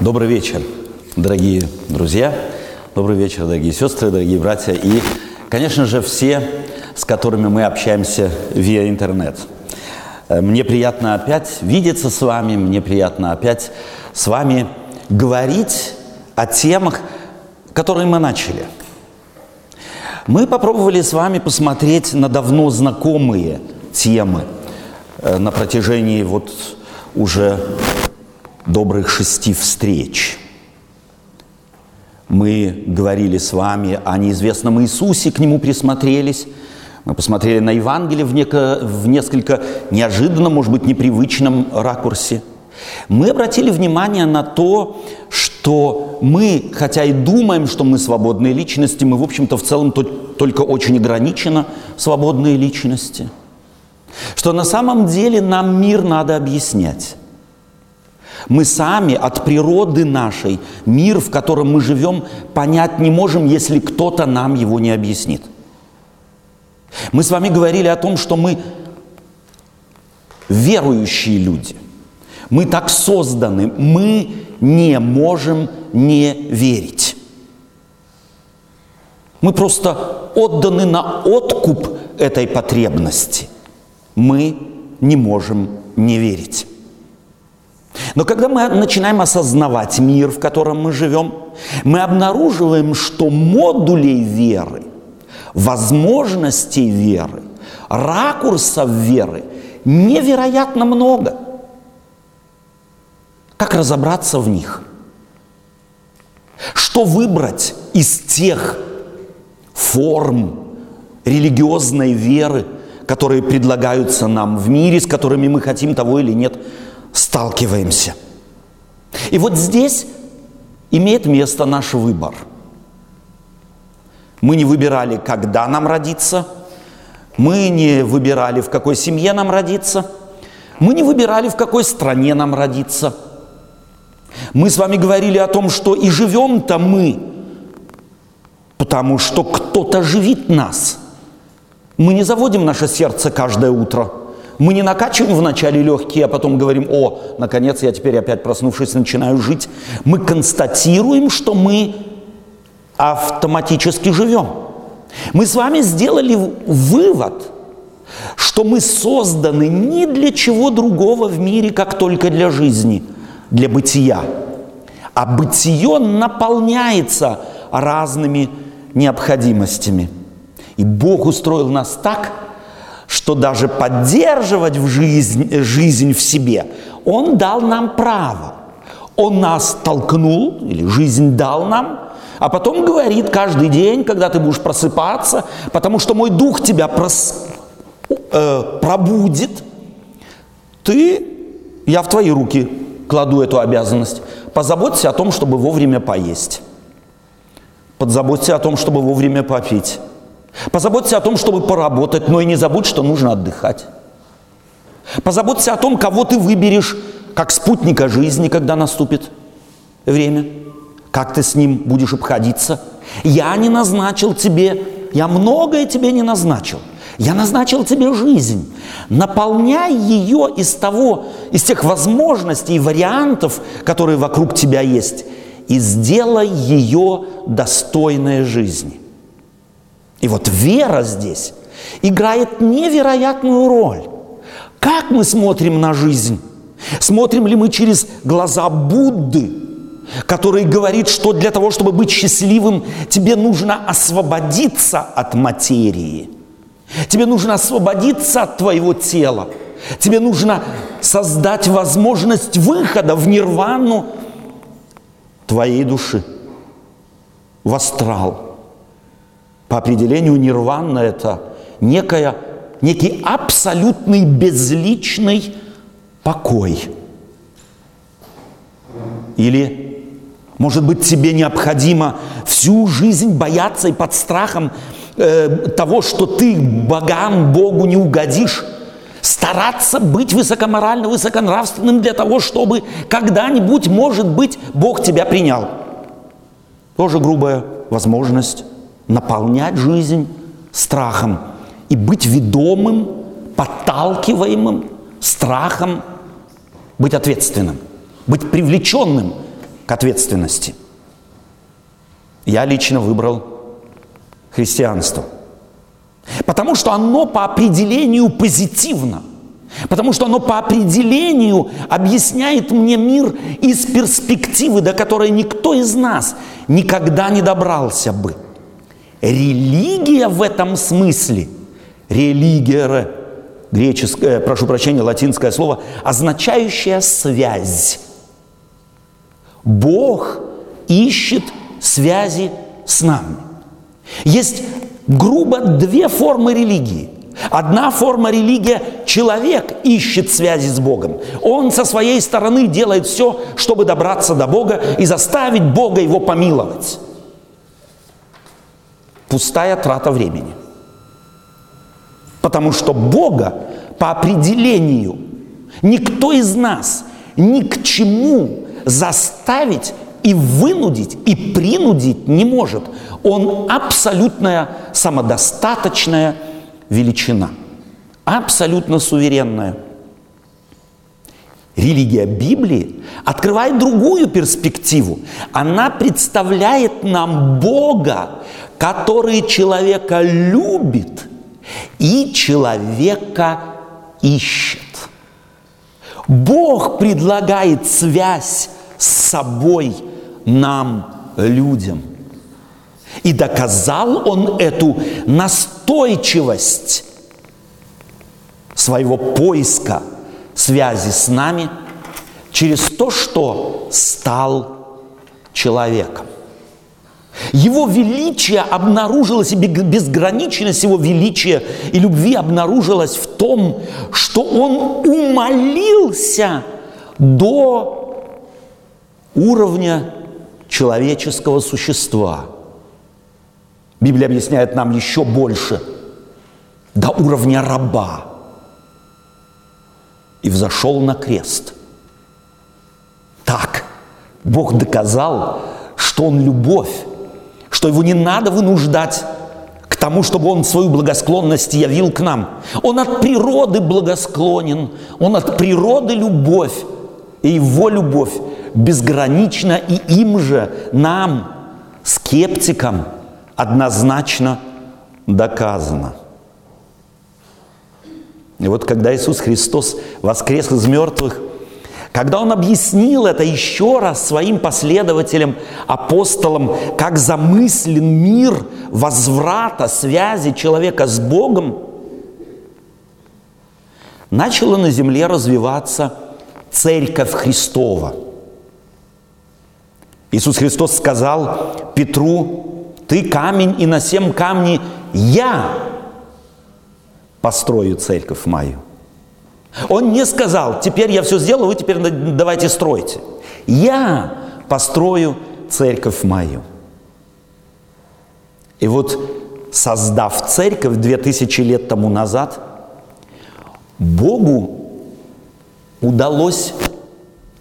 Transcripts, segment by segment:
Добрый вечер, дорогие друзья, добрый вечер, дорогие сестры, дорогие братья и, конечно же, все, с которыми мы общаемся виа интернет. Э, мне приятно опять видеться с вами, мне приятно опять с вами говорить о темах, которые мы начали. Мы попробовали с вами посмотреть на давно знакомые темы э, на протяжении вот уже добрых шести встреч. Мы говорили с вами о неизвестном Иисусе, к нему присмотрелись. Мы посмотрели на Евангелие в, неко, в несколько неожиданном, может быть, непривычном ракурсе. Мы обратили внимание на то, что мы, хотя и думаем, что мы свободные личности, мы, в общем-то, в целом только очень ограниченно свободные личности. Что на самом деле нам мир надо объяснять. Мы сами от природы нашей, мир, в котором мы живем, понять не можем, если кто-то нам его не объяснит. Мы с вами говорили о том, что мы верующие люди. Мы так созданы, мы не можем не верить. Мы просто отданы на откуп этой потребности. Мы не можем не верить. Но когда мы начинаем осознавать мир, в котором мы живем, мы обнаруживаем, что модулей веры, возможностей веры, ракурсов веры невероятно много. Как разобраться в них? Что выбрать из тех форм религиозной веры, которые предлагаются нам в мире, с которыми мы хотим того или нет сталкиваемся. И вот здесь имеет место наш выбор. Мы не выбирали, когда нам родиться, мы не выбирали, в какой семье нам родиться, мы не выбирали, в какой стране нам родиться. Мы с вами говорили о том, что и живем-то мы, потому что кто-то живит нас. Мы не заводим наше сердце каждое утро – мы не накачиваем вначале легкие, а потом говорим, о, наконец я теперь опять проснувшись начинаю жить. Мы констатируем, что мы автоматически живем. Мы с вами сделали вывод, что мы созданы ни для чего другого в мире, как только для жизни, для бытия. А бытие наполняется разными необходимостями. И Бог устроил нас так, что даже поддерживать в жизнь, жизнь в себе, Он дал нам право. Он нас толкнул, или жизнь дал нам, а потом говорит каждый день, когда ты будешь просыпаться, потому что мой дух тебя прос, э, пробудит, ты, я в твои руки кладу эту обязанность. Позаботься о том, чтобы вовремя поесть. Позаботься о том, чтобы вовремя попить. Позаботься о том, чтобы поработать, но и не забудь, что нужно отдыхать. Позаботься о том, кого ты выберешь как спутника жизни, когда наступит время. Как ты с ним будешь обходиться. Я не назначил тебе, я многое тебе не назначил. Я назначил тебе жизнь. Наполняй ее из того, из тех возможностей и вариантов, которые вокруг тебя есть, и сделай ее достойной жизни. И вот вера здесь играет невероятную роль. Как мы смотрим на жизнь? Смотрим ли мы через глаза Будды, который говорит, что для того, чтобы быть счастливым, тебе нужно освободиться от материи. Тебе нужно освободиться от твоего тела. Тебе нужно создать возможность выхода в нирвану твоей души, в астрал – по определению нирвана это некая, некий абсолютный безличный покой. Или, может быть, тебе необходимо всю жизнь бояться и под страхом э, того, что ты богам, Богу не угодишь, стараться быть высокоморально, высоконравственным для того, чтобы когда-нибудь, может быть, Бог тебя принял. Тоже грубая возможность наполнять жизнь страхом и быть ведомым, подталкиваемым страхом, быть ответственным, быть привлеченным к ответственности. Я лично выбрал христианство. Потому что оно по определению позитивно. Потому что оно по определению объясняет мне мир из перспективы, до которой никто из нас никогда не добрался бы. Религия в этом смысле, религия, греческое, прошу прощения, латинское слово, означающая связь. Бог ищет связи с нами. Есть грубо две формы религии. Одна форма религия – человек ищет связи с Богом. Он со своей стороны делает все, чтобы добраться до Бога и заставить Бога его помиловать. Пустая трата времени. Потому что Бога по определению никто из нас ни к чему заставить и вынудить, и принудить не может. Он абсолютная самодостаточная величина, абсолютно суверенная. Религия Библии открывает другую перспективу. Она представляет нам Бога, который человека любит и человека ищет. Бог предлагает связь с собой нам, людям. И доказал он эту настойчивость своего поиска связи с нами через то, что стал человеком. Его величие обнаружилось, и безграничность его величия и любви обнаружилась в том, что он умолился до уровня человеческого существа. Библия объясняет нам еще больше, до уровня раба. И взошел на крест. Так Бог доказал, что Он любовь, что Его не надо вынуждать к тому, чтобы Он свою благосклонность явил к нам. Он от природы благосклонен, Он от природы любовь, и Его любовь безгранична, и им же, нам, скептикам, однозначно доказано. И вот когда Иисус Христос воскрес из мертвых, когда Он объяснил это еще раз своим последователям, апостолам, как замыслен мир возврата, связи человека с Богом, начала на земле развиваться Церковь Христова – Иисус Христос сказал Петру, ты камень, и на семь камней я построю церковь мою. Он не сказал, теперь я все сделал, вы теперь давайте стройте. Я построю церковь мою. И вот создав церковь 2000 лет тому назад, Богу удалось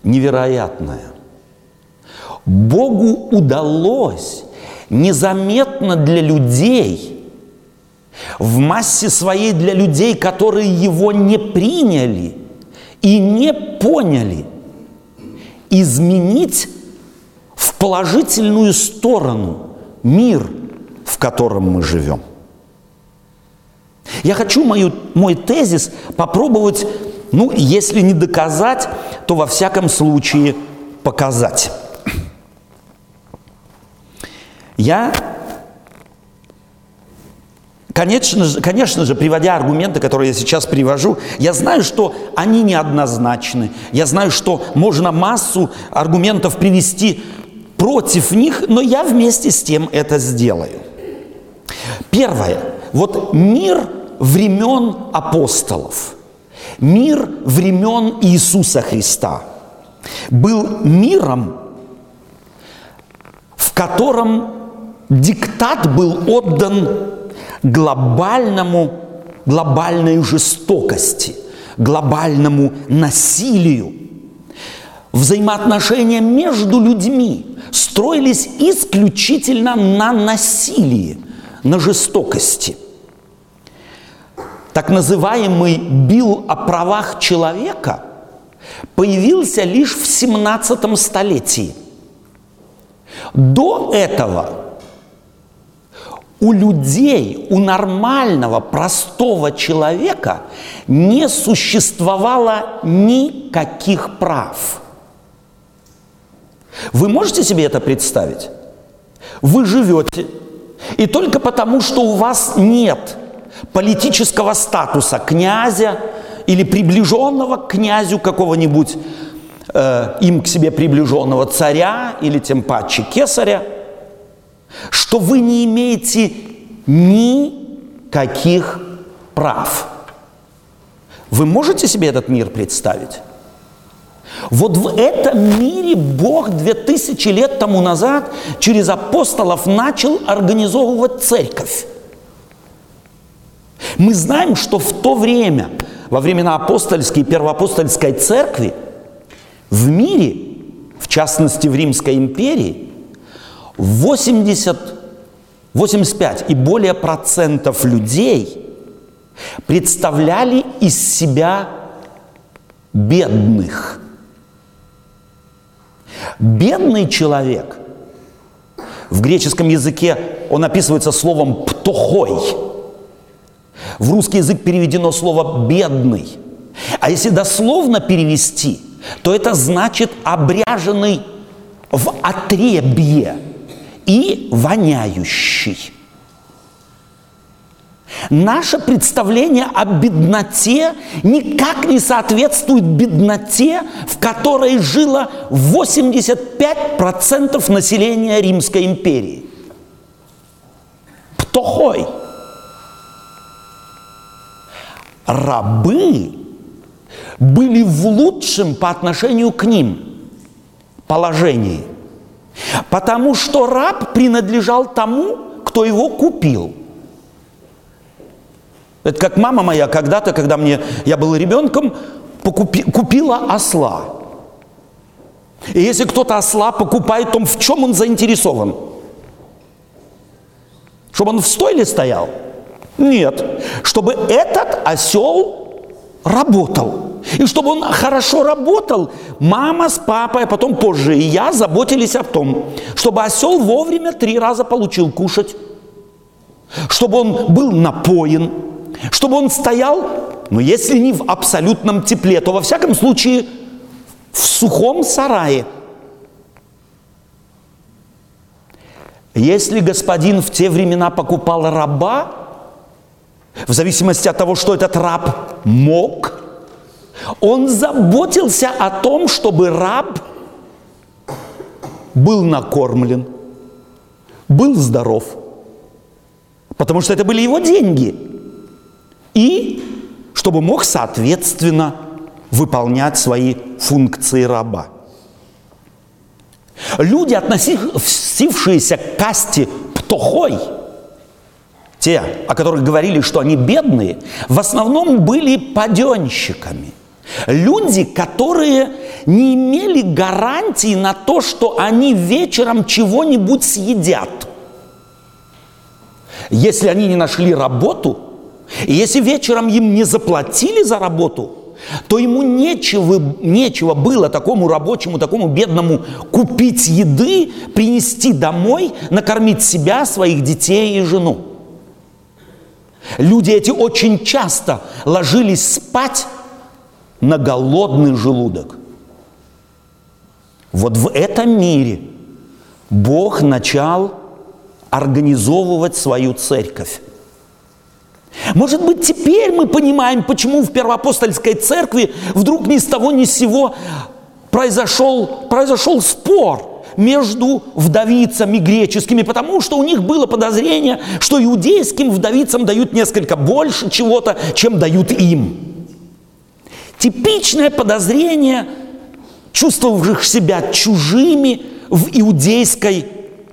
невероятное. Богу удалось незаметно для людей, в массе своей для людей, которые его не приняли и не поняли, изменить в положительную сторону мир, в котором мы живем. Я хочу мою, мой тезис попробовать, ну, если не доказать, то во всяком случае показать. Я, конечно же, конечно же, приводя аргументы, которые я сейчас привожу, я знаю, что они неоднозначны. Я знаю, что можно массу аргументов привести против них, но я вместе с тем это сделаю. Первое. Вот мир времен апостолов, мир времен Иисуса Христа был миром, в котором диктат был отдан глобальному, глобальной жестокости, глобальному насилию. Взаимоотношения между людьми строились исключительно на насилии, на жестокости. Так называемый бил о правах человека появился лишь в 17 столетии – До этого у людей, у нормального, простого человека не существовало никаких прав. Вы можете себе это представить? Вы живете, и только потому, что у вас нет политического статуса князя или приближенного к князю какого-нибудь, э, им к себе приближенного царя или тем паче кесаря – что вы не имеете никаких прав. Вы можете себе этот мир представить? Вот в этом мире Бог две тысячи лет тому назад через апостолов начал организовывать церковь. Мы знаем, что в то время, во времена апостольской и первоапостольской церкви, в мире, в частности в Римской империи, 80, 85 и более процентов людей представляли из себя бедных. Бедный человек в греческом языке он описывается словом «птохой». В русский язык переведено слово «бедный». А если дословно перевести, то это значит «обряженный в отребье» и воняющий. Наше представление о бедноте никак не соответствует бедноте, в которой жило 85% населения Римской империи. Птохой. Рабы были в лучшем по отношению к ним положении – Потому что раб принадлежал тому, кто его купил. Это как мама моя когда-то, когда мне, я был ребенком, покупи, купила осла. И если кто-то осла покупает, то в чем он заинтересован? Чтобы он в стойле стоял? Нет. Чтобы этот осел работал. И чтобы он хорошо работал, мама с папой, а потом позже и я заботились о том, чтобы осел вовремя три раза получил кушать, чтобы он был напоен, чтобы он стоял, ну если не в абсолютном тепле, то во всяком случае в сухом сарае. Если господин в те времена покупал раба, в зависимости от того, что этот раб мог – он заботился о том, чтобы раб был накормлен, был здоров, потому что это были его деньги. И чтобы мог, соответственно, выполнять свои функции раба. Люди, относившиеся к касте птохой, те, о которых говорили, что они бедные, в основном были паденщиками – Люди, которые не имели гарантии на то, что они вечером чего-нибудь съедят. Если они не нашли работу, и если вечером им не заплатили за работу, то ему нечего, нечего было такому рабочему, такому бедному купить еды, принести домой, накормить себя, своих детей и жену. Люди эти очень часто ложились спать на голодный желудок. Вот в этом мире Бог начал организовывать свою церковь. Может быть, теперь мы понимаем, почему в первоапостольской церкви вдруг ни с того ни с сего произошел, произошел спор между вдовицами греческими, потому что у них было подозрение, что иудейским вдовицам дают несколько больше чего-то, чем дают им. Типичное подозрение чувствовавших себя чужими в иудейской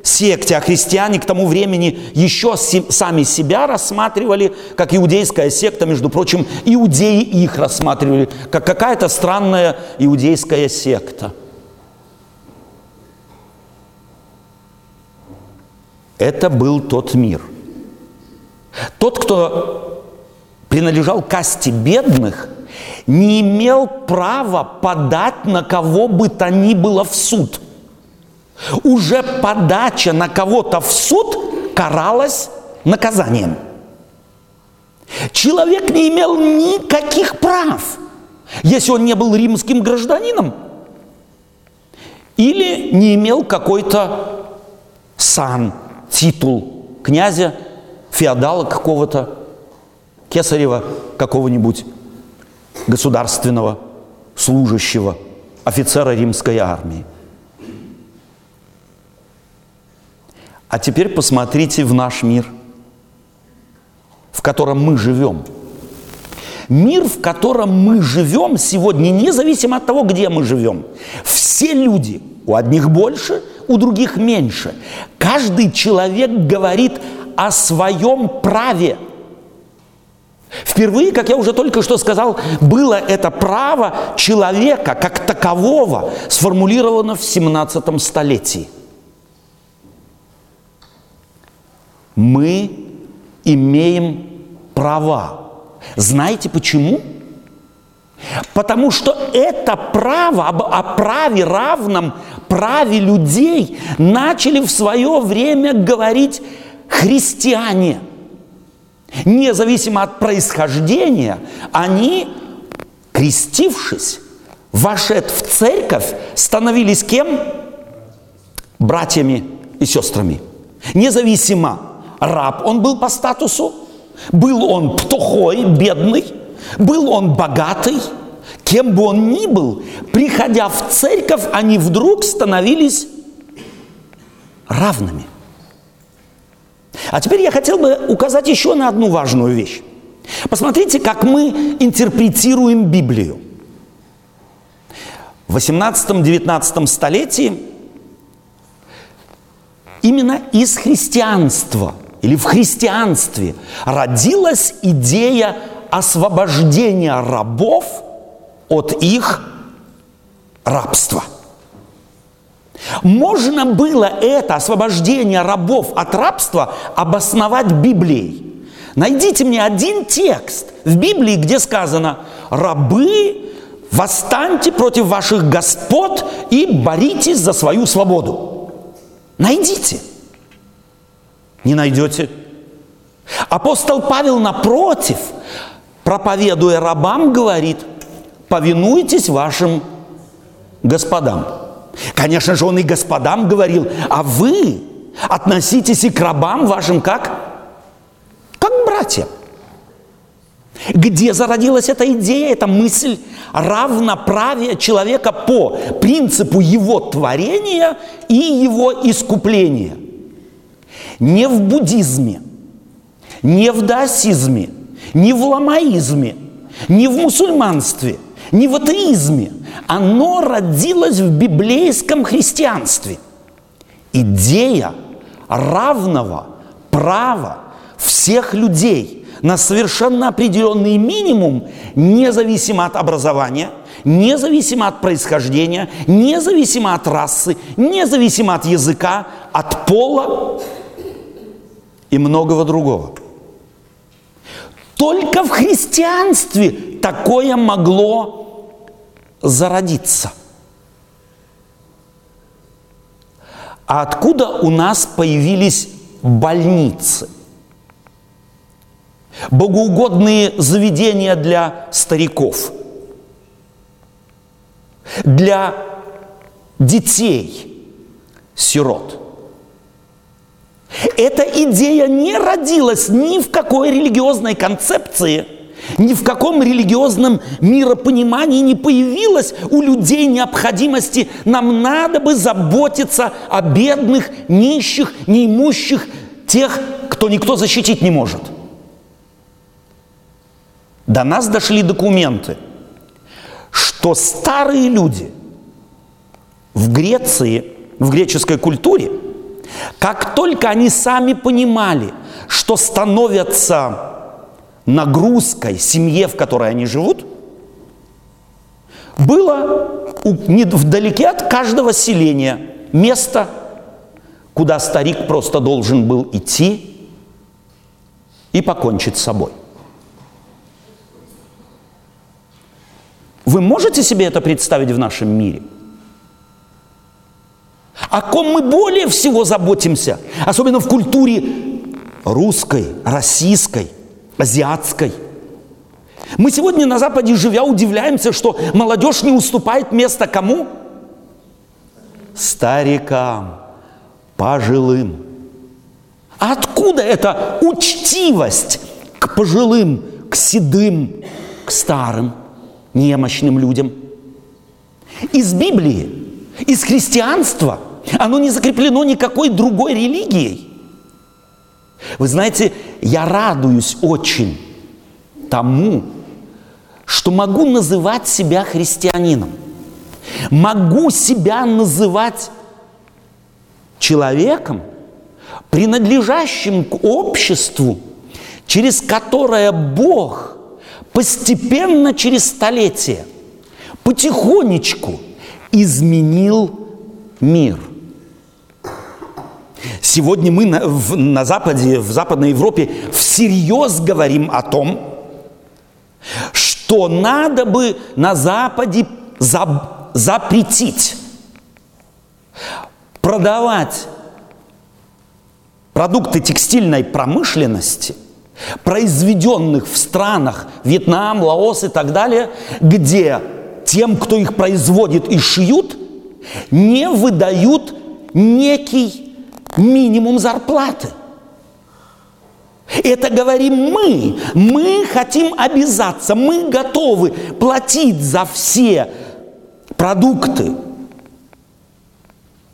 секте, а христиане к тому времени еще сами себя рассматривали, как иудейская секта, между прочим, иудеи их рассматривали, как какая-то странная иудейская секта. Это был тот мир. Тот, кто принадлежал касте бедных – не имел права подать на кого бы то ни было в суд. уже подача на кого-то в суд каралась наказанием. Человек не имел никаких прав, если он не был римским гражданином или не имел какой-то сан, титул князя, феодала какого-то, кесарева какого-нибудь государственного служащего, офицера римской армии. А теперь посмотрите в наш мир, в котором мы живем. Мир, в котором мы живем сегодня, независимо от того, где мы живем. Все люди, у одних больше, у других меньше. Каждый человек говорит о своем праве. Впервые, как я уже только что сказал, было это право человека как такового сформулировано в 17 столетии. Мы имеем права. Знаете почему? Потому что это право, о праве равном, праве людей начали в свое время говорить христиане. Независимо от происхождения, они, крестившись, вошед в церковь, становились кем? Братьями и сестрами. Независимо, раб он был по статусу, был он птухой, бедный, был он богатый, кем бы он ни был, приходя в церковь, они вдруг становились равными. А теперь я хотел бы указать еще на одну важную вещь. Посмотрите, как мы интерпретируем Библию. В 18-19 столетии именно из христианства или в христианстве родилась идея освобождения рабов от их рабства – можно было это освобождение рабов от рабства обосновать Библией. Найдите мне один текст в Библии, где сказано «рабы, восстаньте против ваших господ и боритесь за свою свободу». Найдите. Не найдете. Апостол Павел, напротив, проповедуя рабам, говорит, повинуйтесь вашим господам. Конечно же, он и господам говорил, а вы относитесь и к рабам вашим как? Как братьям. Где зародилась эта идея, эта мысль равноправия человека по принципу его творения и его искупления? Не в буддизме, не в даосизме, не в ламаизме, не в мусульманстве, не в атеизме – оно родилось в библейском христианстве. Идея равного права всех людей на совершенно определенный минимум, независимо от образования, независимо от происхождения, независимо от расы, независимо от языка, от пола и многого другого. Только в христианстве такое могло зародиться. А откуда у нас появились больницы? Богоугодные заведения для стариков, для детей, сирот. Эта идея не родилась ни в какой религиозной концепции – ни в каком религиозном миропонимании не появилась у людей необходимости. Нам надо бы заботиться о бедных, нищих, неимущих, тех, кто никто защитить не может. До нас дошли документы, что старые люди в Греции, в греческой культуре, как только они сами понимали, что становятся нагрузкой семье, в которой они живут, было вдалеке от каждого селения место, куда старик просто должен был идти и покончить с собой. Вы можете себе это представить в нашем мире? О ком мы более всего заботимся, особенно в культуре русской, российской, азиатской. Мы сегодня на Западе, живя, удивляемся, что молодежь не уступает место кому? Старикам, пожилым. А откуда эта учтивость к пожилым, к седым, к старым, немощным людям? Из Библии, из христианства – оно не закреплено никакой другой религией. Вы знаете, я радуюсь очень тому, что могу называть себя христианином. Могу себя называть человеком, принадлежащим к обществу, через которое Бог постепенно через столетия, потихонечку изменил мир – Сегодня мы на, в, на Западе, в Западной Европе всерьез говорим о том, что надо бы на Западе за, запретить продавать продукты текстильной промышленности, произведенных в странах Вьетнам, Лаос и так далее, где тем, кто их производит и шьют, не выдают некий минимум зарплаты. Это говорим мы. Мы хотим обязаться, мы готовы платить за все продукты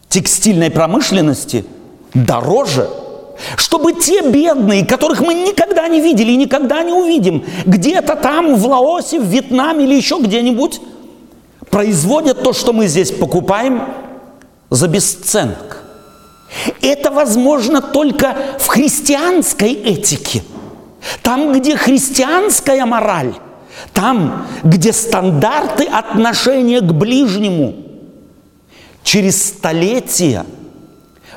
текстильной промышленности дороже, чтобы те бедные, которых мы никогда не видели и никогда не увидим, где-то там в Лаосе, в Вьетнаме или еще где-нибудь, производят то, что мы здесь покупаем за бесценок. Это возможно только в христианской этике. Там, где христианская мораль, там, где стандарты отношения к ближнему через столетия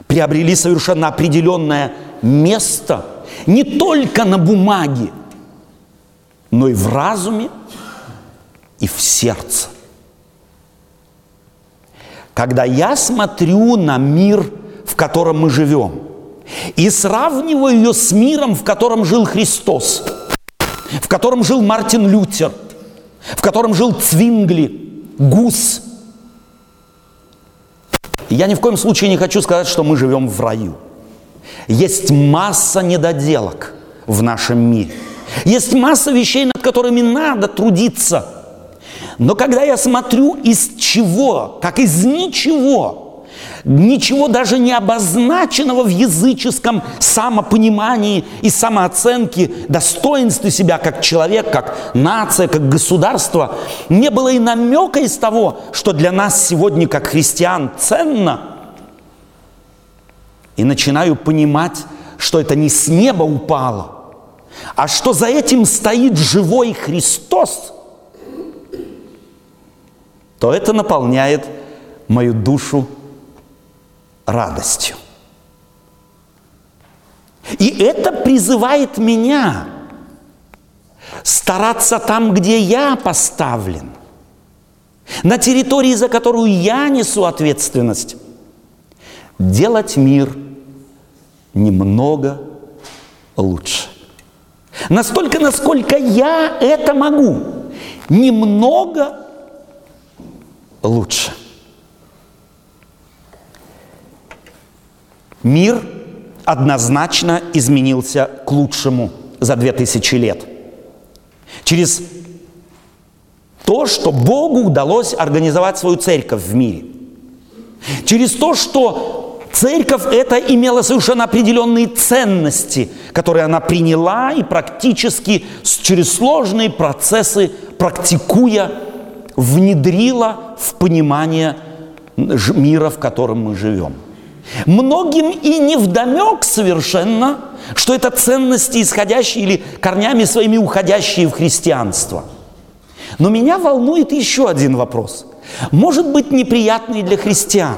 приобрели совершенно определенное место не только на бумаге, но и в разуме, и в сердце. Когда я смотрю на мир – в котором мы живем, и сравниваю ее с миром, в котором жил Христос, в котором жил Мартин Лютер, в котором жил Цвингли, Гус. Я ни в коем случае не хочу сказать, что мы живем в раю. Есть масса недоделок в нашем мире. Есть масса вещей, над которыми надо трудиться. Но когда я смотрю, из чего, как из ничего – ничего даже не обозначенного в языческом самопонимании и самооценке, достоинстве себя как человек, как нация, как государство, не было и намека из того, что для нас сегодня как христиан ценно. И начинаю понимать, что это не с неба упало, а что за этим стоит живой Христос, то это наполняет мою душу радостью. И это призывает меня стараться там, где я поставлен, на территории, за которую я несу ответственность, делать мир немного лучше. Настолько, насколько я это могу, немного лучше – Мир однозначно изменился к лучшему за две тысячи лет. Через то, что Богу удалось организовать свою церковь в мире. Через то, что церковь это имела совершенно определенные ценности, которые она приняла и практически через сложные процессы, практикуя, внедрила в понимание мира, в котором мы живем. Многим и не вдомек совершенно, что это ценности, исходящие или корнями своими уходящие в христианство. Но меня волнует еще один вопрос. Может быть неприятный для христиан.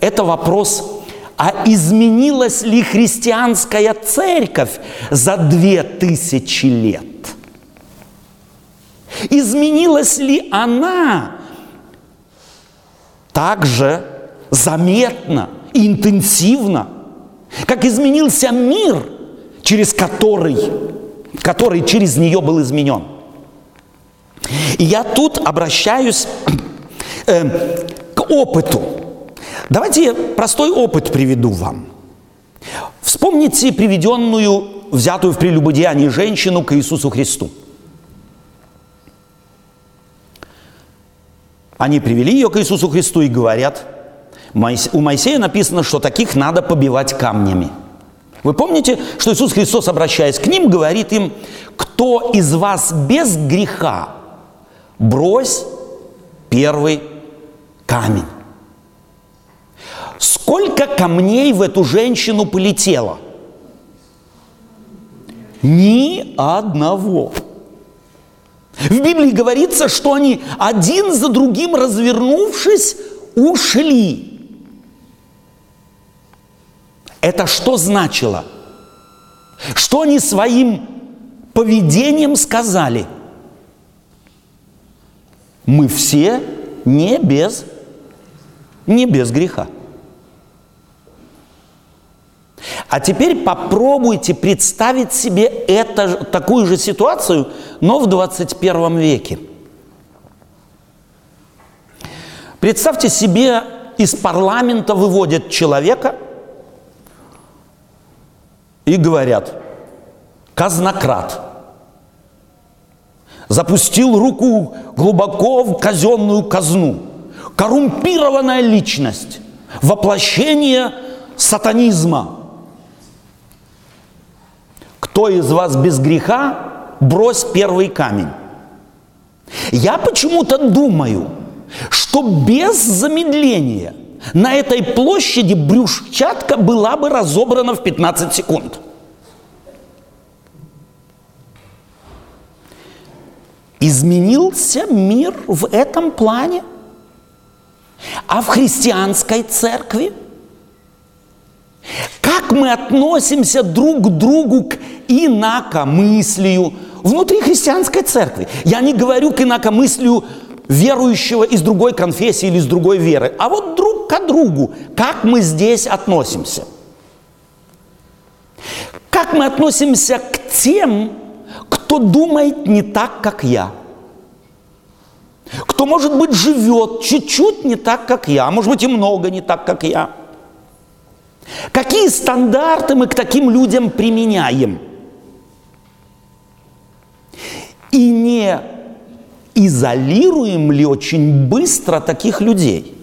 Это вопрос, а изменилась ли христианская церковь за две тысячи лет? Изменилась ли она так же, заметно интенсивно, как изменился мир, через который, который через нее был изменен. И я тут обращаюсь э, к опыту. Давайте я простой опыт приведу вам. Вспомните приведенную, взятую в прелюбодеянии женщину к Иисусу Христу. Они привели ее к Иисусу Христу и говорят, у Моисея написано, что таких надо побивать камнями. Вы помните, что Иисус Христос, обращаясь к ним, говорит им, кто из вас без греха, брось первый камень. Сколько камней в эту женщину полетело? Ни одного. В Библии говорится, что они один за другим развернувшись, ушли. Это что значило? Что они своим поведением сказали? Мы все не без, не без греха. А теперь попробуйте представить себе это, такую же ситуацию, но в 21 веке. Представьте себе, из парламента выводят человека и говорят, казнократ, запустил руку глубоко в казенную казну, коррумпированная личность, воплощение сатанизма – кто из вас без греха, брось первый камень. Я почему-то думаю, что без замедления на этой площади брюшчатка была бы разобрана в 15 секунд. Изменился мир в этом плане? А в христианской церкви? Как мы относимся друг к другу к инакомыслию внутри христианской церкви? Я не говорю к инакомыслию верующего из другой конфессии или из другой веры, а вот друг к другу. Как мы здесь относимся? Как мы относимся к тем, кто думает не так, как я? Кто, может быть, живет чуть-чуть не так, как я, а может быть и много не так, как я – Какие стандарты мы к таким людям применяем? И не изолируем ли очень быстро таких людей,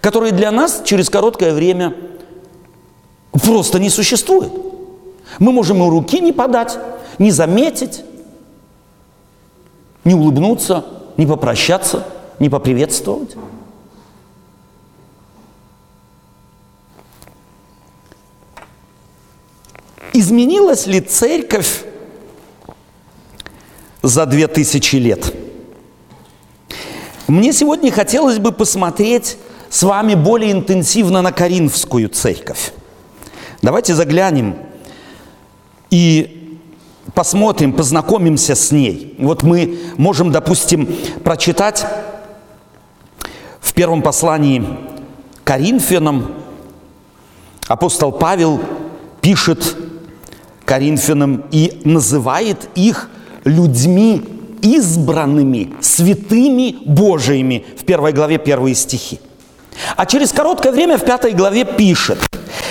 которые для нас через короткое время просто не существуют? Мы можем и руки не подать, не заметить, не улыбнуться, не попрощаться, не поприветствовать. Изменилась ли церковь за две тысячи лет? Мне сегодня хотелось бы посмотреть с вами более интенсивно на Коринфскую церковь. Давайте заглянем и посмотрим, познакомимся с ней. Вот мы можем, допустим, прочитать в первом послании Коринфянам апостол Павел пишет Коринфянам и называет их людьми избранными, святыми Божиими в первой главе первые стихи. А через короткое время в пятой главе пишет,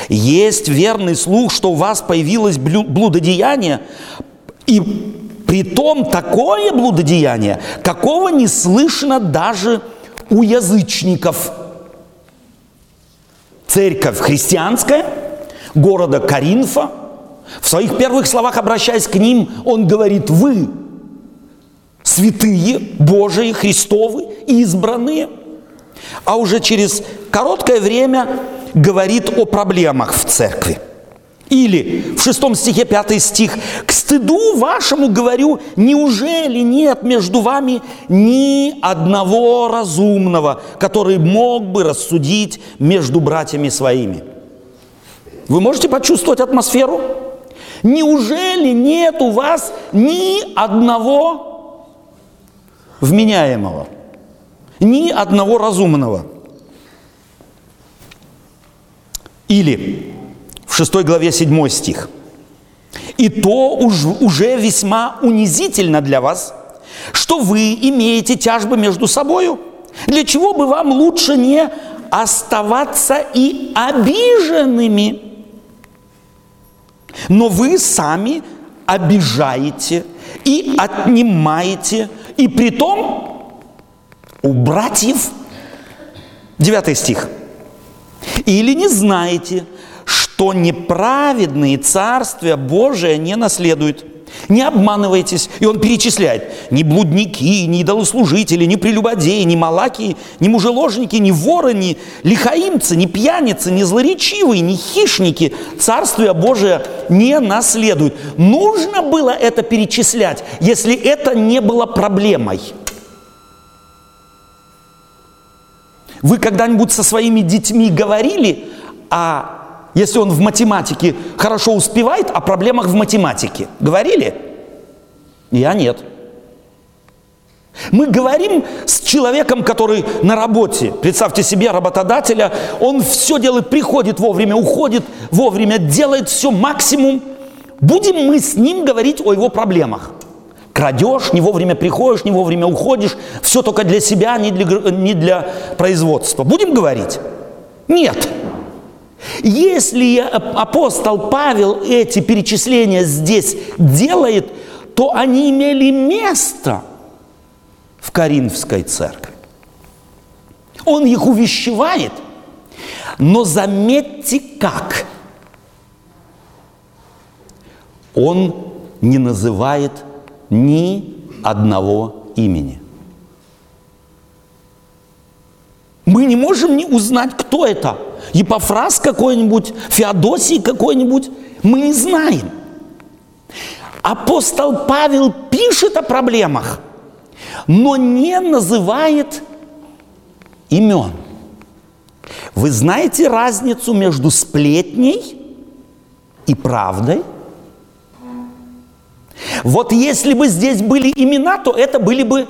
есть верный слух, что у вас появилось блудодеяние, и при том такое блудодеяние, какого не слышно даже у язычников. Церковь христианская, города Коринфа, в своих первых словах, обращаясь к ним, он говорит, вы святые, Божии, Христовы, избранные. А уже через короткое время говорит о проблемах в церкви. Или в шестом стихе, пятый стих, «К стыду вашему говорю, неужели нет между вами ни одного разумного, который мог бы рассудить между братьями своими?» Вы можете почувствовать атмосферу? Неужели нет у вас ни одного вменяемого? Ни одного разумного. Или в 6 главе 7 стих. И то уж, уже весьма унизительно для вас, что вы имеете тяжбы между собою. Для чего бы вам лучше не оставаться и обиженными? Но вы сами обижаете и отнимаете, и при том у братьев, 9 стих, или не знаете, что неправедные царствия Божие не наследуют. Не обманывайтесь. И он перечисляет. Ни блудники, ни идолослужители, ни прелюбодеи, ни малаки, ни мужеложники, ни воры, ни лихаимцы, ни пьяницы, ни злоречивые, ни хищники Царствие Божие не наследуют. Нужно было это перечислять, если это не было проблемой. Вы когда-нибудь со своими детьми говорили о если он в математике хорошо успевает, о проблемах в математике. Говорили? Я нет. Мы говорим с человеком, который на работе. Представьте себе работодателя, он все делает, приходит вовремя, уходит вовремя, делает все максимум. Будем мы с ним говорить о его проблемах. Крадешь, не вовремя приходишь, не вовремя уходишь, все только для себя, не для, не для производства. Будем говорить? Нет. Если апостол Павел эти перечисления здесь делает, то они имели место в Коринфской церкви. Он их увещевает, но заметьте как. Он не называет ни одного имени. Мы не можем не узнать, кто это – Епофраз какой-нибудь, Феодосий какой-нибудь, мы не знаем. Апостол Павел пишет о проблемах, но не называет имен. Вы знаете разницу между сплетней и правдой? Вот если бы здесь были имена, то это были бы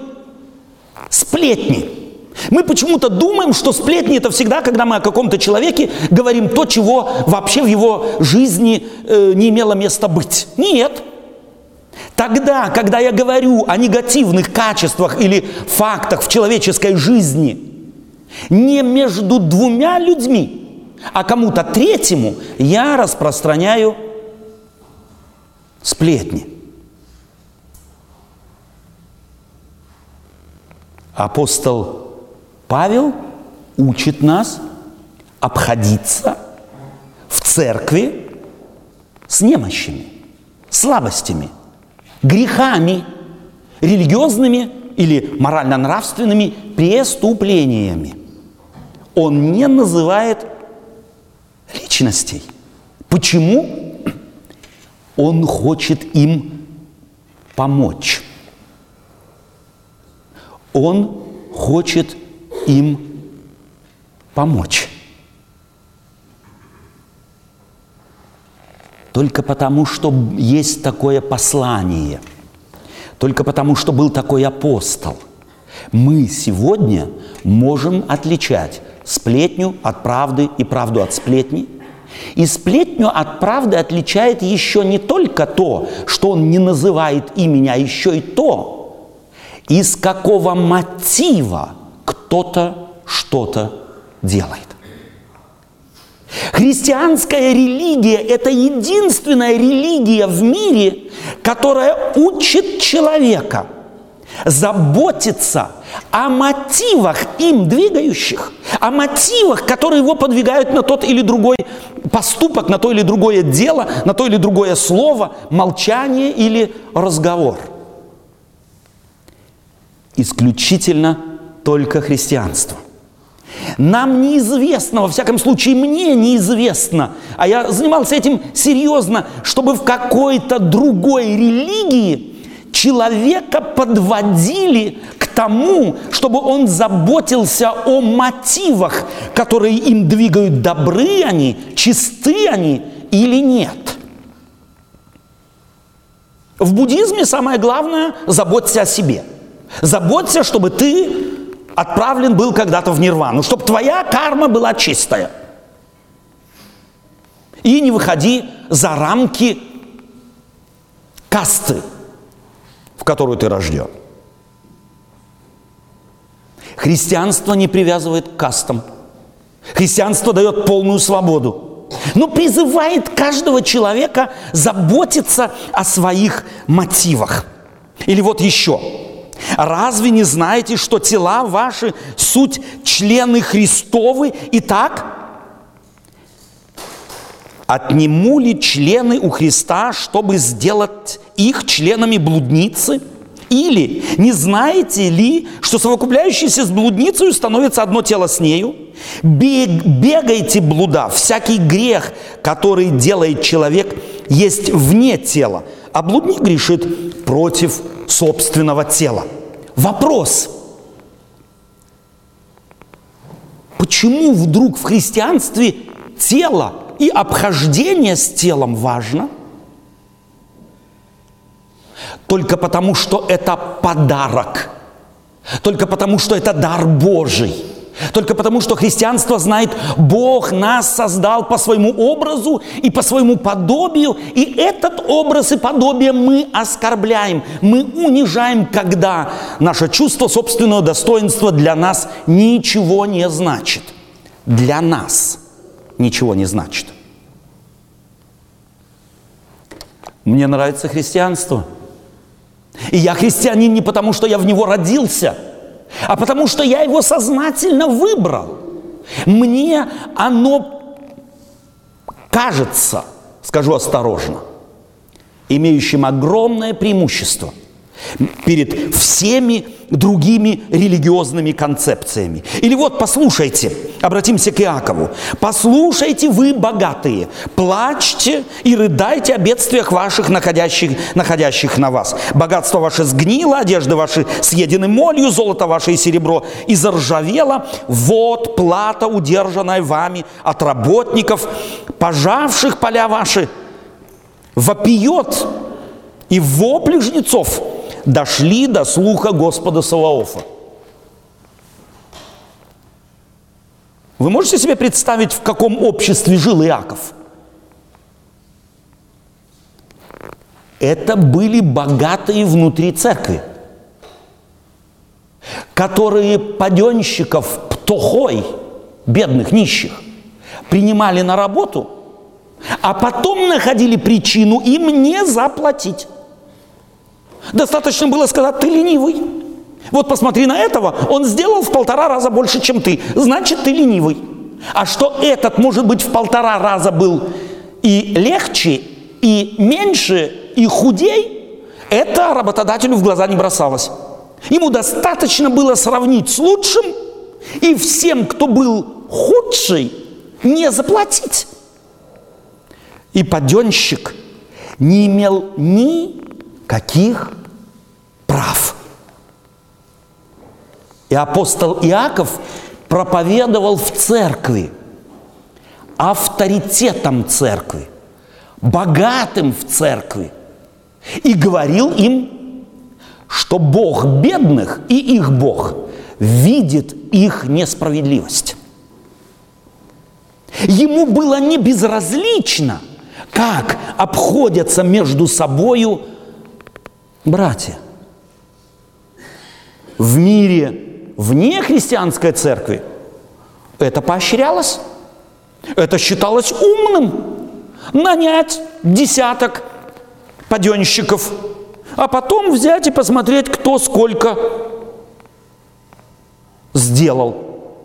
сплетни. Мы почему-то думаем, что сплетни это всегда, когда мы о каком-то человеке говорим то, чего вообще в его жизни э, не имело места быть. Нет. Тогда, когда я говорю о негативных качествах или фактах в человеческой жизни, не между двумя людьми, а кому-то третьему, я распространяю сплетни. Апостол Павел учит нас обходиться в церкви с немощами, слабостями, грехами, религиозными или морально-нравственными преступлениями. Он не называет личностей. Почему? Он хочет им помочь. Он хочет им помочь. Только потому, что есть такое послание, только потому, что был такой апостол, мы сегодня можем отличать сплетню от правды и правду от сплетни. И сплетню от правды отличает еще не только то, что он не называет имени, а еще и то, из какого мотива кто-то что-то делает. Христианская религия – это единственная религия в мире, которая учит человека заботиться о мотивах им двигающих, о мотивах, которые его подвигают на тот или другой поступок, на то или другое дело, на то или другое слово, молчание или разговор. Исключительно только христианство. Нам неизвестно, во всяком случае мне неизвестно, а я занимался этим серьезно, чтобы в какой-то другой религии человека подводили к тому, чтобы он заботился о мотивах, которые им двигают, добры они, чисты они или нет. В буддизме самое главное – заботься о себе. Заботься, чтобы ты отправлен был когда-то в нирвану, чтобы твоя карма была чистая. И не выходи за рамки касты, в которую ты рожден. Христианство не привязывает к кастам. Христианство дает полную свободу. Но призывает каждого человека заботиться о своих мотивах. Или вот еще. Разве не знаете, что тела ваши суть члены Христовы? Итак, отниму ли члены у Христа, чтобы сделать их членами блудницы? Или не знаете ли, что совокупляющийся с блудницей становится одно тело с нею? Бег, бегайте, блуда, всякий грех, который делает человек, есть вне тела, а блудник грешит против собственного тела. Вопрос. Почему вдруг в христианстве тело и обхождение с телом важно? Только потому, что это подарок. Только потому, что это дар Божий. Только потому, что христианство знает, Бог нас создал по своему образу и по своему подобию, и этот образ и подобие мы оскорбляем, мы унижаем, когда наше чувство собственного достоинства для нас ничего не значит. Для нас ничего не значит. Мне нравится христианство. И я христианин не потому, что я в него родился – а потому что я его сознательно выбрал. Мне оно кажется, скажу осторожно, имеющим огромное преимущество – перед всеми другими религиозными концепциями. Или вот, послушайте, обратимся к Иакову. «Послушайте вы, богатые, плачьте и рыдайте о бедствиях ваших, находящих, находящих на вас. Богатство ваше сгнило, одежды ваши съедены молью, золото ваше и серебро и заржавело. Вот плата, удержанная вами от работников, пожавших поля ваши. Вопиет и вопли жнецов – дошли до слуха Господа Саваофа. Вы можете себе представить, в каком обществе жил Иаков? Это были богатые внутри церкви, которые паденщиков, птохой, бедных, нищих, принимали на работу, а потом находили причину им не заплатить. Достаточно было сказать, ты ленивый. Вот посмотри на этого, он сделал в полтора раза больше, чем ты. Значит, ты ленивый. А что этот, может быть, в полтора раза был и легче, и меньше, и худей, это работодателю в глаза не бросалось. Ему достаточно было сравнить с лучшим и всем, кто был худший, не заплатить. И паденщик не имел никаких прав. И апостол Иаков проповедовал в церкви, авторитетом церкви, богатым в церкви, и говорил им, что Бог бедных и их Бог видит их несправедливость. Ему было не безразлично, как обходятся между собою братья – в мире вне христианской церкви это поощрялось. Это считалось умным. Нанять десяток паденщиков, а потом взять и посмотреть, кто сколько сделал.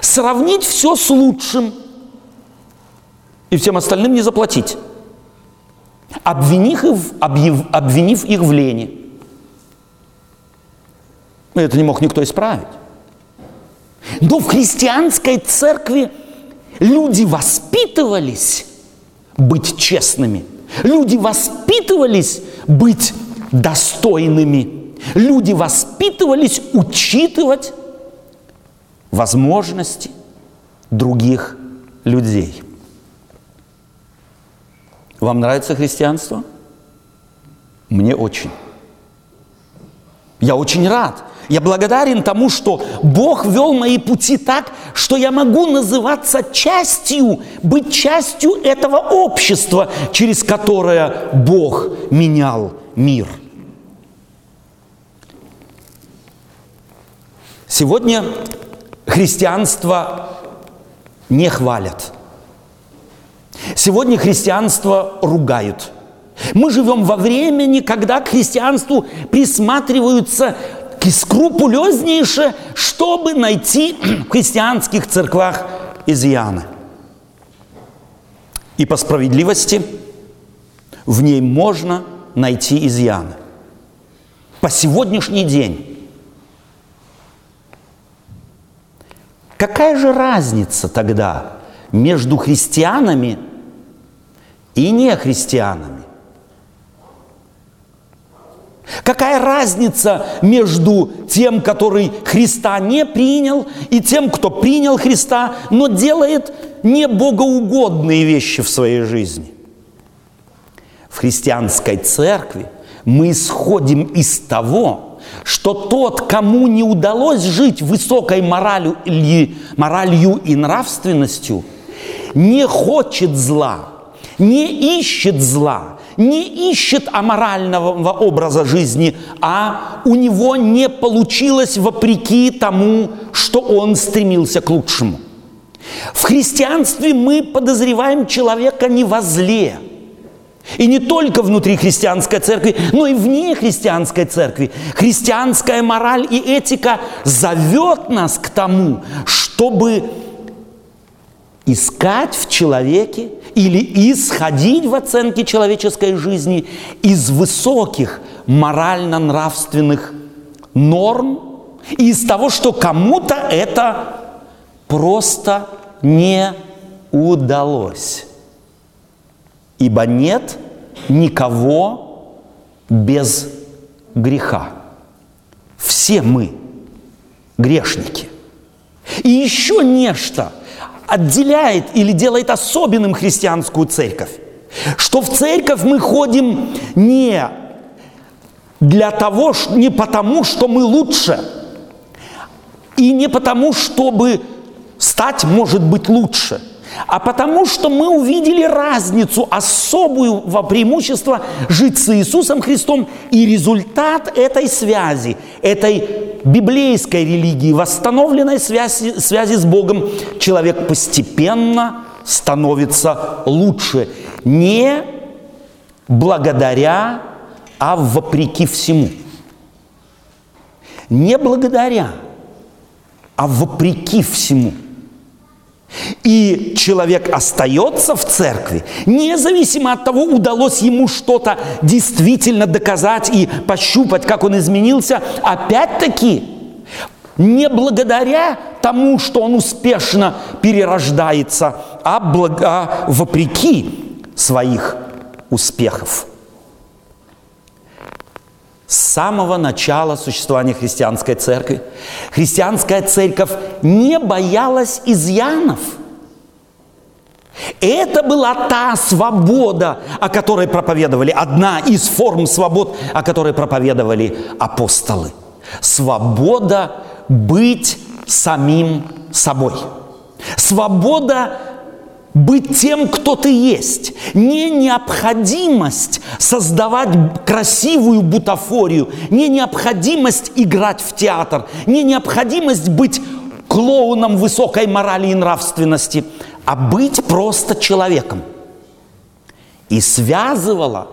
Сравнить все с лучшим и всем остальным не заплатить. Обвинив их, обвинив их в лени – это не мог никто исправить. Но в христианской церкви люди воспитывались быть честными. Люди воспитывались быть достойными. Люди воспитывались учитывать возможности других людей. Вам нравится христианство? Мне очень. Я очень рад. Я благодарен тому, что Бог вел мои пути так, что я могу называться частью, быть частью этого общества, через которое Бог менял мир. Сегодня христианство не хвалят. Сегодня христианство ругают. Мы живем во времени, когда к христианству присматриваются скрупулезнейше, чтобы найти в христианских церквах изъяны. И по справедливости в ней можно найти изъяны. По сегодняшний день. Какая же разница тогда между христианами и нехристианами? Какая разница между тем, который Христа не принял, и тем, кто принял Христа, но делает небогоугодные вещи в своей жизни? В христианской церкви мы исходим из того, что тот, кому не удалось жить высокой моралью, моралью и нравственностью, не хочет зла, не ищет зла, не ищет аморального образа жизни, а у него не получилось вопреки тому, что он стремился к лучшему. В христианстве мы подозреваем человека не во зле. И не только внутри христианской церкви, но и вне христианской церкви. Христианская мораль и этика зовет нас к тому, чтобы искать в человеке или исходить в оценке человеческой жизни из высоких морально-нравственных норм и из того, что кому-то это просто не удалось. Ибо нет никого без греха. Все мы грешники. И еще нечто – отделяет или делает особенным христианскую церковь. Что в церковь мы ходим не для того, не потому, что мы лучше, и не потому, чтобы стать, может быть, лучше – а потому что мы увидели разницу, особую во преимущество жить с Иисусом Христом и результат этой связи, этой библейской религии, восстановленной связи, связи с Богом, человек постепенно становится лучше. Не благодаря, а вопреки всему. Не благодаря, а вопреки всему – и человек остается в церкви, независимо от того, удалось ему что-то действительно доказать и пощупать, как он изменился, опять-таки, не благодаря тому, что он успешно перерождается, а, благ... а вопреки своих успехов. С самого начала существования христианской церкви христианская церковь не боялась изъянов. Это была та свобода, о которой проповедовали, одна из форм свобод, о которой проповедовали апостолы. Свобода быть самим собой. Свобода быть тем, кто ты есть. Не необходимость создавать красивую бутафорию, не необходимость играть в театр, не необходимость быть клоуном высокой морали и нравственности, а быть просто человеком. И связывала,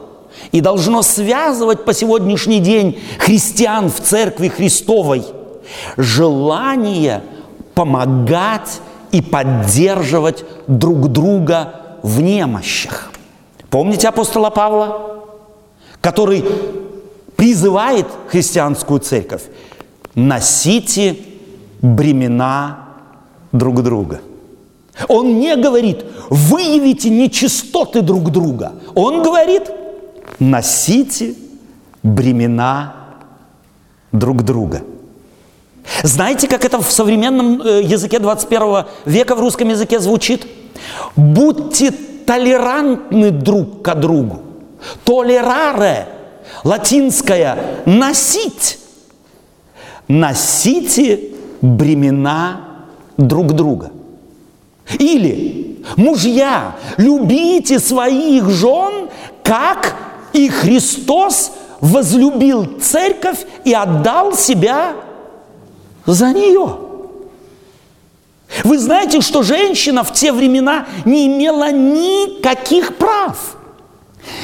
и должно связывать по сегодняшний день христиан в Церкви Христовой желание помогать и поддерживать друг друга в немощах. Помните апостола Павла, который призывает христианскую церковь носите бремена друг друга. Он не говорит, выявите нечистоты друг друга. Он говорит, носите бремена друг друга. Знаете, как это в современном э, языке 21 века в русском языке звучит? Будьте толерантны друг к другу. Толераре, латинское, носить носите бремена друг друга. Или, мужья, любите своих жен, как и Христос возлюбил церковь и отдал себя за нее. Вы знаете, что женщина в те времена не имела никаких прав.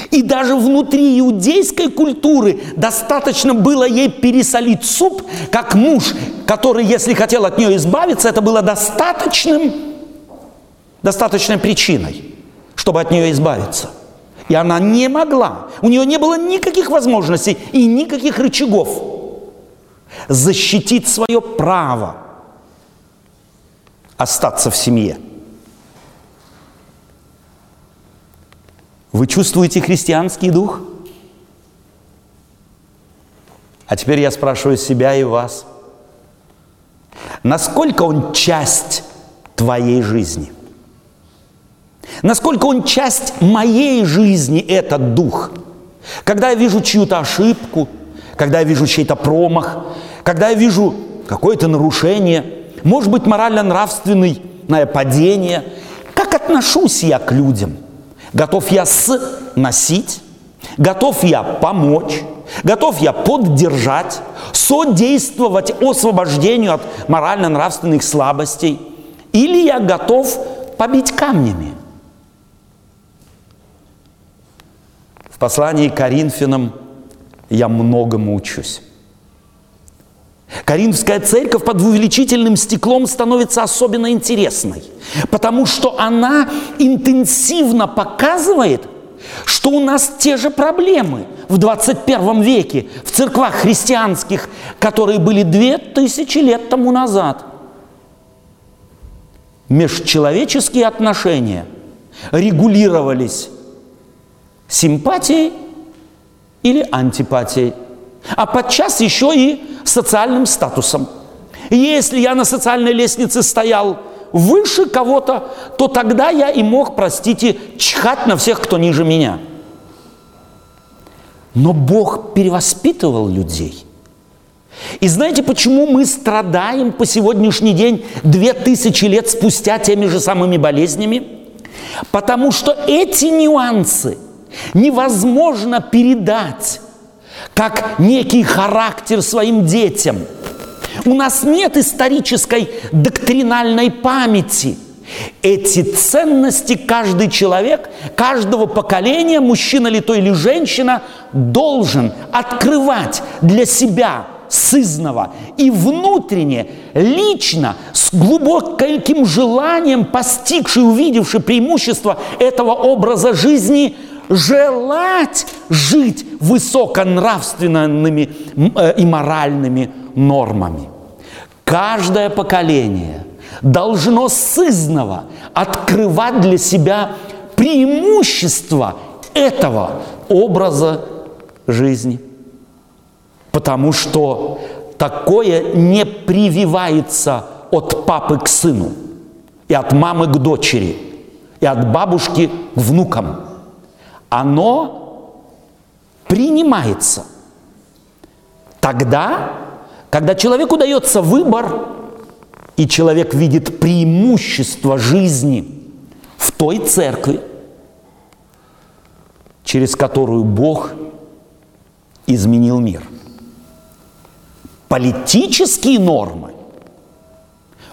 И даже внутри иудейской культуры достаточно было ей пересолить суп, как муж, который, если хотел от нее избавиться, это было достаточным, достаточной причиной, чтобы от нее избавиться. И она не могла, у нее не было никаких возможностей и никаких рычагов защитить свое право остаться в семье. Вы чувствуете христианский дух? А теперь я спрашиваю себя и вас. Насколько он часть твоей жизни? Насколько он часть моей жизни, этот дух? Когда я вижу чью-то ошибку, когда я вижу чей-то промах, когда я вижу какое-то нарушение, может быть, морально-нравственное падение, как отношусь я к людям? Готов я сносить? Готов я помочь? Готов я поддержать? Содействовать освобождению от морально-нравственных слабостей? Или я готов побить камнями? В послании к Коринфянам я многому учусь. Коринфская церковь под увеличительным стеклом становится особенно интересной, потому что она интенсивно показывает, что у нас те же проблемы в 21 веке в церквах христианских, которые были две тысячи лет тому назад. Межчеловеческие отношения регулировались симпатией или антипатией, а подчас еще и социальным статусом. Если я на социальной лестнице стоял выше кого-то, то тогда я и мог, простите, чхать на всех, кто ниже меня. Но Бог перевоспитывал людей. И знаете, почему мы страдаем по сегодняшний день, две тысячи лет спустя, теми же самыми болезнями? Потому что эти нюансы – невозможно передать как некий характер своим детям. У нас нет исторической доктринальной памяти. Эти ценности каждый человек, каждого поколения, мужчина ли то или женщина, должен открывать для себя сызного и внутренне, лично, с глубоким желанием, постигший, увидевший преимущество этого образа жизни – желать жить высоконравственными э, и моральными нормами. Каждое поколение должно сызново открывать для себя преимущество этого образа жизни. Потому что такое не прививается от папы к сыну, и от мамы к дочери, и от бабушки к внукам – оно принимается тогда, когда человеку дается выбор, и человек видит преимущество жизни в той церкви, через которую Бог изменил мир. Политические нормы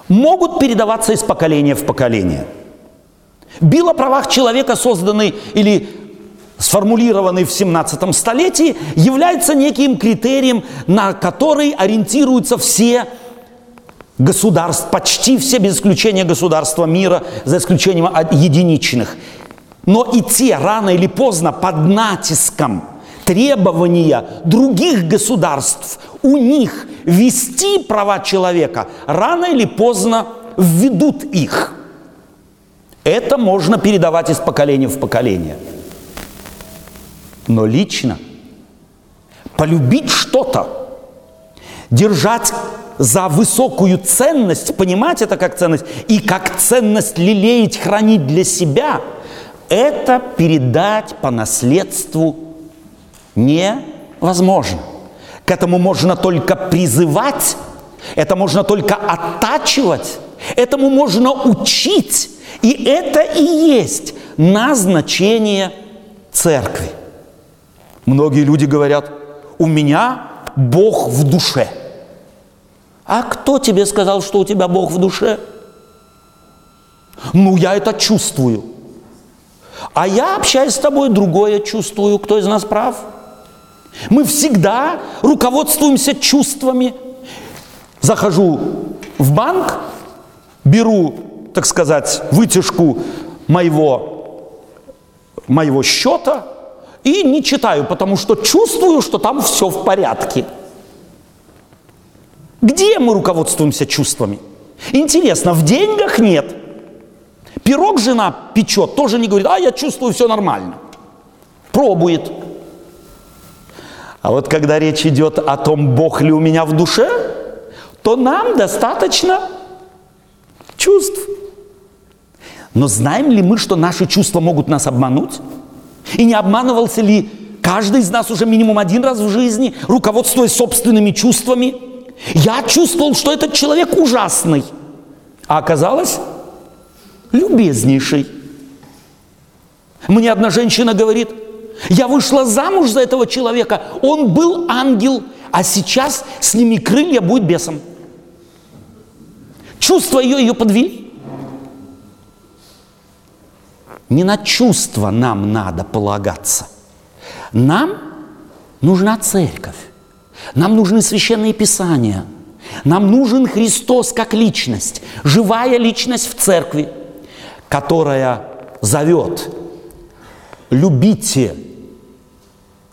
могут передаваться из поколения в поколение. Бил о правах человека созданный или сформулированный в 17 столетии, является неким критерием, на который ориентируются все государств, почти все, без исключения государства мира, за исключением единичных. Но и те рано или поздно под натиском требования других государств у них вести права человека, рано или поздно введут их. Это можно передавать из поколения в поколение – но лично полюбить что-то, держать за высокую ценность, понимать это как ценность, и как ценность лелеять, хранить для себя, это передать по наследству невозможно. К этому можно только призывать, это можно только оттачивать, этому можно учить. И это и есть назначение церкви. Многие люди говорят, у меня Бог в душе. А кто тебе сказал, что у тебя Бог в душе? Ну, я это чувствую. А я, общаясь с тобой, другое чувствую. Кто из нас прав? Мы всегда руководствуемся чувствами. Захожу в банк, беру, так сказать, вытяжку моего, моего счета и не читаю, потому что чувствую, что там все в порядке. Где мы руководствуемся чувствами? Интересно, в деньгах нет. Пирог жена печет, тоже не говорит, а я чувствую все нормально. Пробует. А вот когда речь идет о том, Бог ли у меня в душе, то нам достаточно чувств. Но знаем ли мы, что наши чувства могут нас обмануть? И не обманывался ли каждый из нас уже минимум один раз в жизни, руководствуясь собственными чувствами? Я чувствовал, что этот человек ужасный, а оказалось любезнейший. Мне одна женщина говорит – я вышла замуж за этого человека, он был ангел, а сейчас с ними крылья будет бесом. Чувства ее ее подвели. Не на чувства нам надо полагаться. Нам нужна церковь. Нам нужны священные писания. Нам нужен Христос как личность, живая личность в церкви, которая зовет любите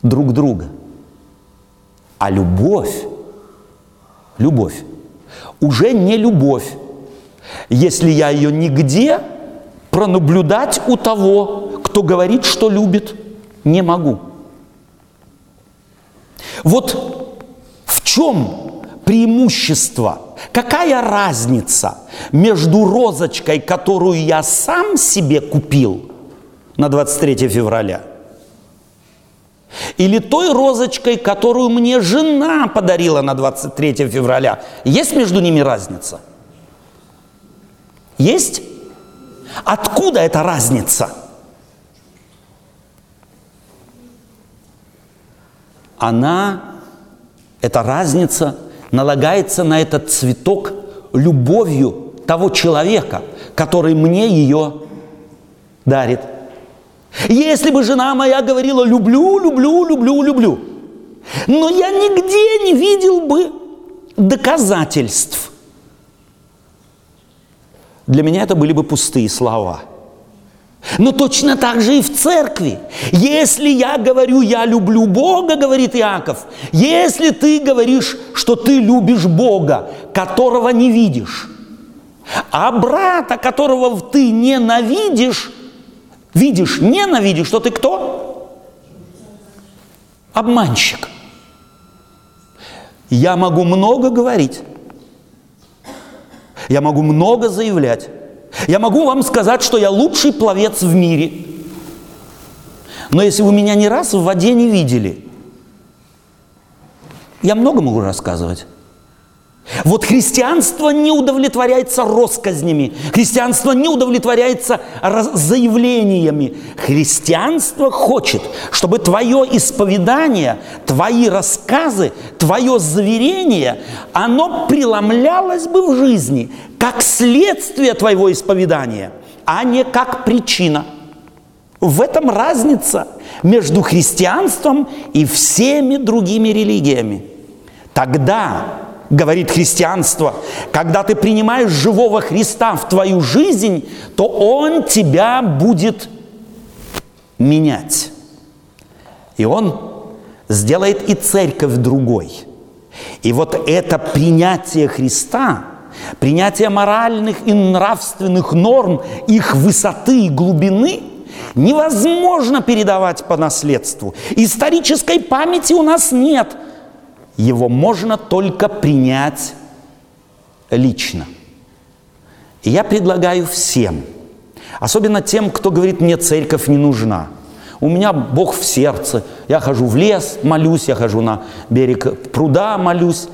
друг друга. А любовь, любовь, уже не любовь, если я ее нигде пронаблюдать у того, кто говорит, что любит, не могу. Вот в чем преимущество, какая разница между розочкой, которую я сам себе купил – на 23 февраля. Или той розочкой, которую мне жена подарила на 23 февраля. Есть между ними разница? Есть? Откуда эта разница? Она, эта разница налагается на этот цветок любовью того человека, который мне ее дарит. Если бы жена моя говорила «люблю, люблю, люблю, люблю», но я нигде не видел бы доказательств. Для меня это были бы пустые слова. Но точно так же и в церкви. Если я говорю «я люблю Бога», говорит Иаков, если ты говоришь, что ты любишь Бога, которого не видишь, а брата, которого ты ненавидишь, видишь, ненавидишь, что ты кто? Обманщик. Я могу много говорить. Я могу много заявлять. Я могу вам сказать, что я лучший пловец в мире. Но если вы меня ни раз в воде не видели, я много могу рассказывать. Вот христианство не удовлетворяется россказнями, христианство не удовлетворяется заявлениями. Христианство хочет, чтобы твое исповедание, твои рассказы, твое заверение, оно преломлялось бы в жизни как следствие твоего исповедания, а не как причина. В этом разница между христианством и всеми другими религиями. Тогда говорит христианство, когда ты принимаешь живого Христа в твою жизнь, то Он тебя будет менять. И Он сделает и церковь другой. И вот это принятие Христа, принятие моральных и нравственных норм, их высоты и глубины невозможно передавать по наследству. Исторической памяти у нас нет – его можно только принять лично. И я предлагаю всем, особенно тем, кто говорит, мне церковь не нужна. У меня Бог в сердце. Я хожу в лес, молюсь, я хожу на берег пруда, молюсь.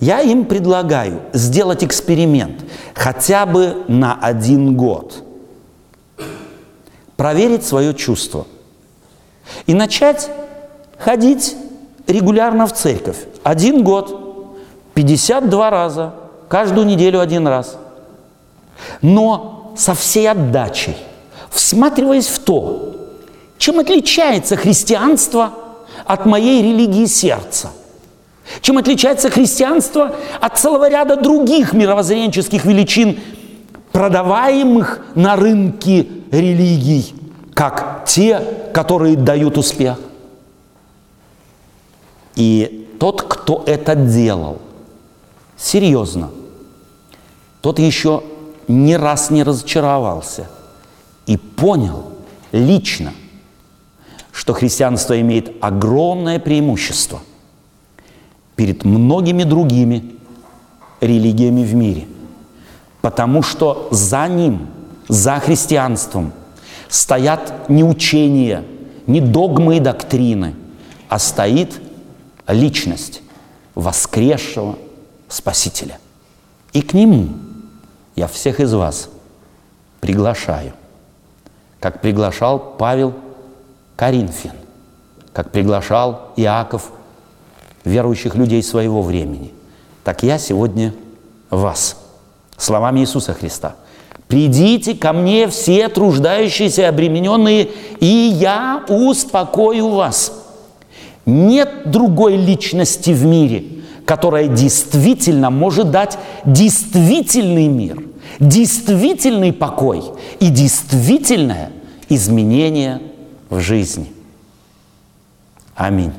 Я им предлагаю сделать эксперимент хотя бы на один год. Проверить свое чувство. И начать ходить регулярно в церковь. Один год, 52 раза, каждую неделю один раз. Но со всей отдачей, всматриваясь в то, чем отличается христианство от моей религии сердца? Чем отличается христианство от целого ряда других мировоззренческих величин, продаваемых на рынке религий, как те, которые дают успех? И тот, кто это делал, серьезно, тот еще ни раз не разочаровался и понял лично, что христианство имеет огромное преимущество перед многими другими религиями в мире, потому что за ним, за христианством стоят не учения, не догмы и доктрины, а стоит личность воскресшего Спасителя. И к Нему я всех из вас приглашаю, как приглашал Павел Коринфян, как приглашал Иаков верующих людей своего времени, так я сегодня вас, словами Иисуса Христа. «Придите ко мне все труждающиеся и обремененные, и я успокою вас». Нет другой личности в мире, которая действительно может дать действительный мир, действительный покой и действительное изменение в жизни. Аминь.